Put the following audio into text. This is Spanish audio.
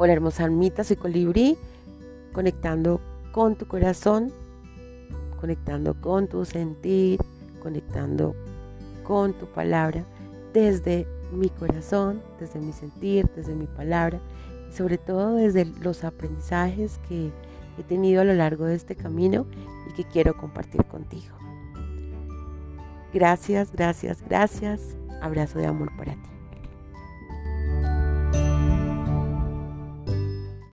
Hola hermosa almita, soy Colibrí, conectando con tu corazón, conectando con tu sentir, conectando con tu palabra desde mi corazón, desde mi sentir, desde mi palabra y sobre todo desde los aprendizajes que he tenido a lo largo de este camino y que quiero compartir contigo. Gracias, gracias, gracias. Abrazo de amor para ti.